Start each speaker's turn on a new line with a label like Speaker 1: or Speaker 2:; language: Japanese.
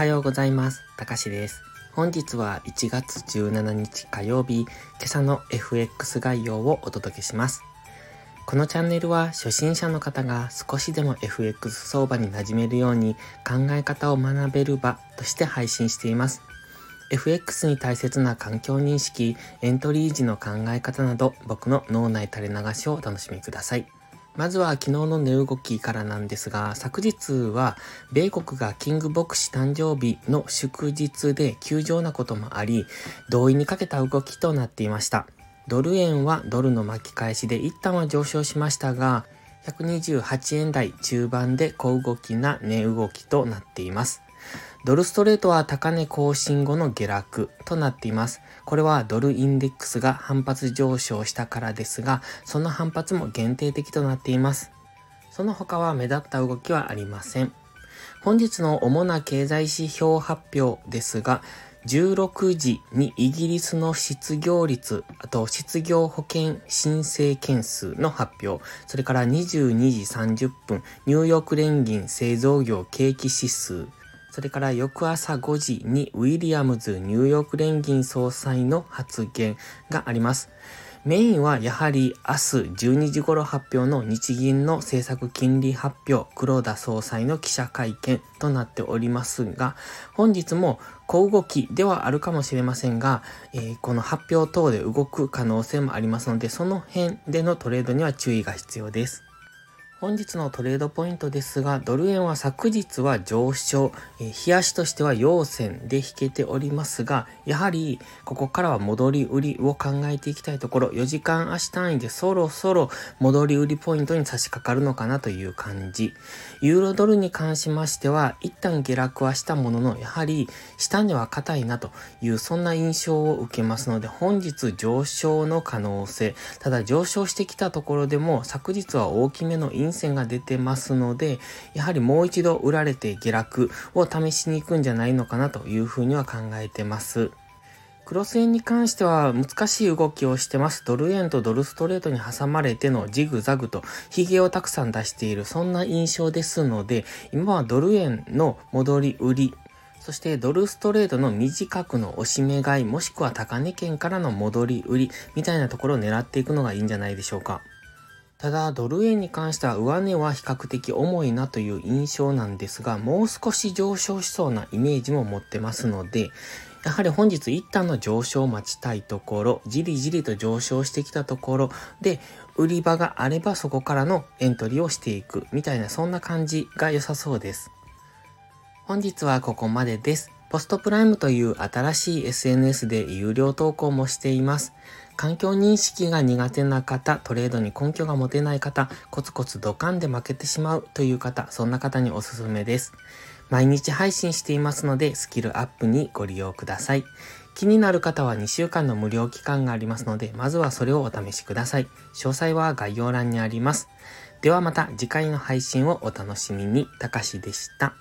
Speaker 1: はようございます。たかしです。本日は1月17日火曜日、今朝の FX 概要をお届けします。このチャンネルは初心者の方が少しでも FX 相場に馴染めるように考え方を学べる場として配信しています。FX に大切な環境認識、エントリー時の考え方など僕の脳内垂れ流しをお楽しみください。まずは昨日の値動きからなんですが、昨日は米国がキング牧師誕生日の祝日で休場なこともあり、同意にかけた動きとなっていました。ドル円はドルの巻き返しで一旦は上昇しましたが、128円台中盤で小動きな値動きとなっています。ドルストレートは高値更新後の下落となっています。これはドルインデックスが反発上昇したからですが、その反発も限定的となっています。その他は目立った動きはありません。本日の主な経済指標発表ですが、16時にイギリスの失業率、あと失業保険申請件数の発表、それから22時30分、ニューヨーク連銀製造業景気指数、それから翌朝5時にウィリアムズニューヨーク連銀総裁の発言があります。メインはやはり明日12時頃発表の日銀の政策金利発表、黒田総裁の記者会見となっておりますが、本日も小動きではあるかもしれませんが、えー、この発表等で動く可能性もありますので、その辺でのトレードには注意が必要です。本日のトレードポイントですが、ドル円は昨日は上昇、え、冷やしとしては陽線で引けておりますが、やはりここからは戻り売りを考えていきたいところ、4時間足単位でそろそろ戻り売りポイントに差し掛かるのかなという感じ。ユーロドルに関しましては、一旦下落はしたものの、やはり下値は硬いなというそんな印象を受けますので、本日上昇の可能性、ただ上昇してきたところでも昨日は大きめのイン線が出てますので、やはりもう一度売られて下落を試しに行くんじゃないのかなというふうには考えてます。クロス円に関しては難しい動きをしてます。ドル円とドルストレートに挟まれてのジグザグと髭をたくさん出している、そんな印象ですので、今はドル円の戻り売り、そしてドルストレートの短くの押し目買い、もしくは高値圏からの戻り売りみたいなところを狙っていくのがいいんじゃないでしょうか。ただ、ドル円に関しては上値は比較的重いなという印象なんですが、もう少し上昇しそうなイメージも持ってますので、やはり本日一旦の上昇を待ちたいところ、じりじりと上昇してきたところで、売り場があればそこからのエントリーをしていくみたいなそんな感じが良さそうです。本日はここまでです。ポストプライムという新しい SNS で有料投稿もしています。環境認識が苦手な方、トレードに根拠が持てない方、コツコツドカンで負けてしまうという方、そんな方におすすめです。毎日配信していますので、スキルアップにご利用ください。気になる方は2週間の無料期間がありますので、まずはそれをお試しください。詳細は概要欄にあります。ではまた次回の配信をお楽しみに。たかしでした。